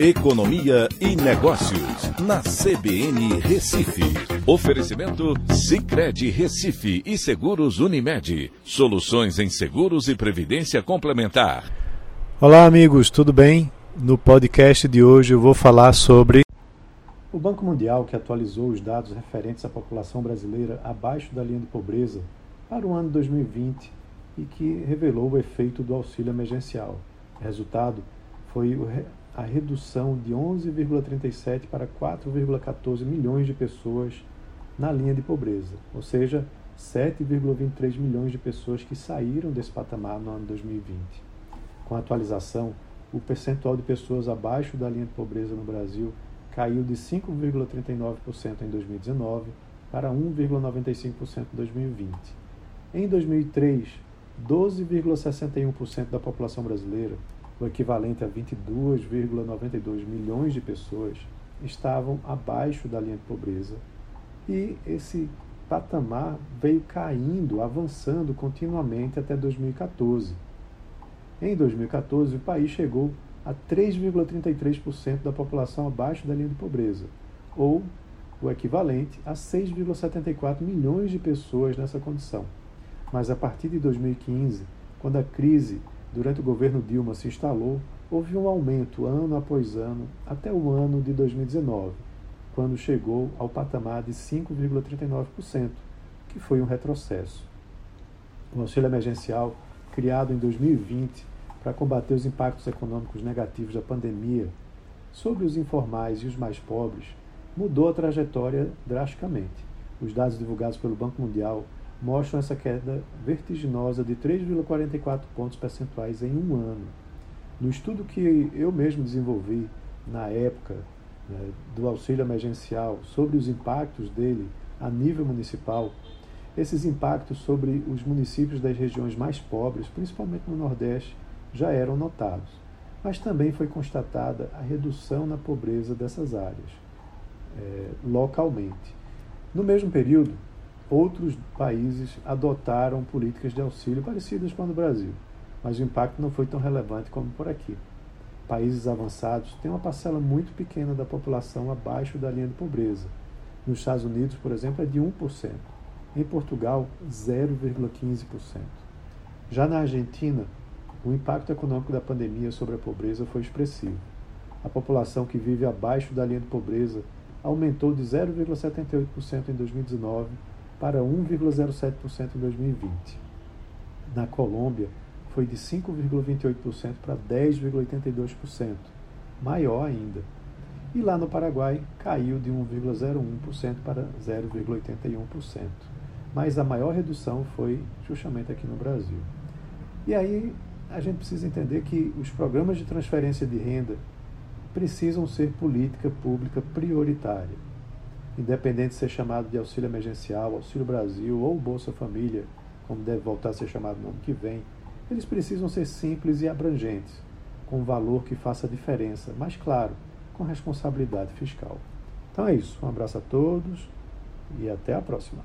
Economia e Negócios, na CBN Recife. Oferecimento Cicred Recife e Seguros Unimed. Soluções em seguros e previdência complementar. Olá, amigos, tudo bem? No podcast de hoje eu vou falar sobre. O Banco Mundial, que atualizou os dados referentes à população brasileira abaixo da linha de pobreza para o ano 2020 e que revelou o efeito do auxílio emergencial. Resultado foi a redução de 11,37 para 4,14 milhões de pessoas na linha de pobreza, ou seja, 7,23 milhões de pessoas que saíram desse patamar no ano 2020. Com a atualização, o percentual de pessoas abaixo da linha de pobreza no Brasil caiu de 5,39% em 2019 para 1,95% em 2020. Em 2003, 12,61% da população brasileira o equivalente a 22,92 milhões de pessoas, estavam abaixo da linha de pobreza e esse patamar veio caindo, avançando continuamente até 2014. Em 2014, o país chegou a 3,33% da população abaixo da linha de pobreza, ou o equivalente a 6,74 milhões de pessoas nessa condição. Mas a partir de 2015, quando a crise durante o governo Dilma se instalou, houve um aumento ano após ano até o ano de 2019, quando chegou ao patamar de 5,39%, que foi um retrocesso. O auxílio emergencial, criado em 2020 para combater os impactos econômicos negativos da pandemia sobre os informais e os mais pobres, mudou a trajetória drasticamente. Os dados divulgados pelo Banco Mundial mostram essa queda vertiginosa de 3,44 pontos percentuais em um ano. No estudo que eu mesmo desenvolvi na época né, do auxílio emergencial sobre os impactos dele a nível municipal, esses impactos sobre os municípios das regiões mais pobres, principalmente no Nordeste, já eram notados. Mas também foi constatada a redução na pobreza dessas áreas, é, localmente. No mesmo período, outros países adotaram políticas de auxílio parecidas com a do Brasil, mas o impacto não foi tão relevante como por aqui. Países avançados têm uma parcela muito pequena da população abaixo da linha de pobreza. Nos Estados Unidos, por exemplo, é de 1%. Em Portugal, 0,15%. Já na Argentina, o impacto econômico da pandemia sobre a pobreza foi expressivo. A população que vive abaixo da linha de pobreza aumentou de 0,78% em 2019 para 1,07% em 2020. Na Colômbia, foi de 5,28% para 10,82%, maior ainda. E lá no Paraguai, caiu de 1,01% para 0,81%. Mas a maior redução foi justamente aqui no Brasil. E aí a gente precisa entender que os programas de transferência de renda precisam ser política pública prioritária independente de ser chamado de auxílio emergencial, auxílio Brasil ou Bolsa Família, como deve voltar a ser chamado no ano que vem, eles precisam ser simples e abrangentes, com valor que faça diferença, mas claro, com responsabilidade fiscal. Então é isso. Um abraço a todos e até a próxima.